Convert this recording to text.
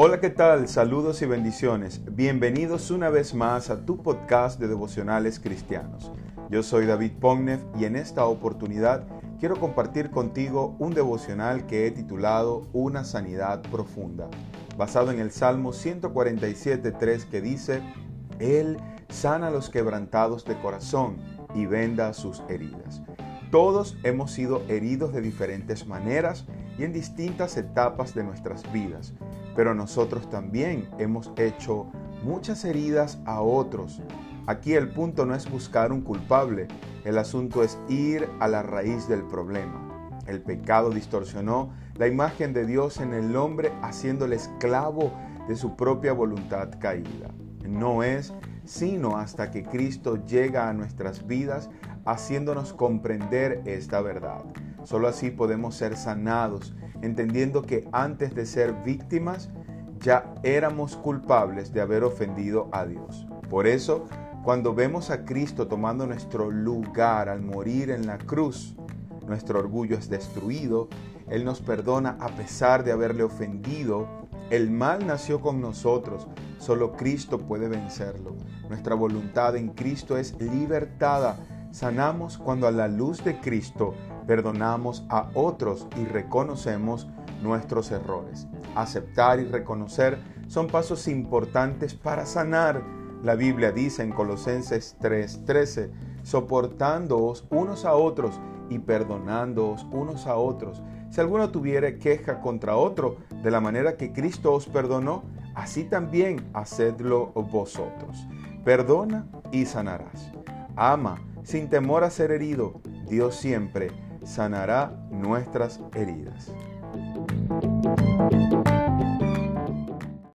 Hola, ¿qué tal? Saludos y bendiciones. Bienvenidos una vez más a tu podcast de devocionales cristianos. Yo soy David Pognev y en esta oportunidad quiero compartir contigo un devocional que he titulado Una sanidad profunda, basado en el Salmo 147.3 que dice, Él sana a los quebrantados de corazón y venda sus heridas. Todos hemos sido heridos de diferentes maneras y en distintas etapas de nuestras vidas pero nosotros también hemos hecho muchas heridas a otros. Aquí el punto no es buscar un culpable, el asunto es ir a la raíz del problema. El pecado distorsionó la imagen de Dios en el hombre haciéndole esclavo de su propia voluntad caída. No es sino hasta que Cristo llega a nuestras vidas haciéndonos comprender esta verdad. Solo así podemos ser sanados entendiendo que antes de ser víctimas ya éramos culpables de haber ofendido a Dios. Por eso, cuando vemos a Cristo tomando nuestro lugar al morir en la cruz, nuestro orgullo es destruido, Él nos perdona a pesar de haberle ofendido, el mal nació con nosotros, solo Cristo puede vencerlo. Nuestra voluntad en Cristo es libertada. Sanamos cuando a la luz de Cristo perdonamos a otros y reconocemos nuestros errores. Aceptar y reconocer son pasos importantes para sanar. La Biblia dice en Colosenses 3:13, soportándoos unos a otros y perdonándoos unos a otros. Si alguno tuviere queja contra otro, de la manera que Cristo os perdonó, así también hacedlo vosotros. Perdona y sanarás. Ama sin temor a ser herido. Dios siempre sanará nuestras heridas.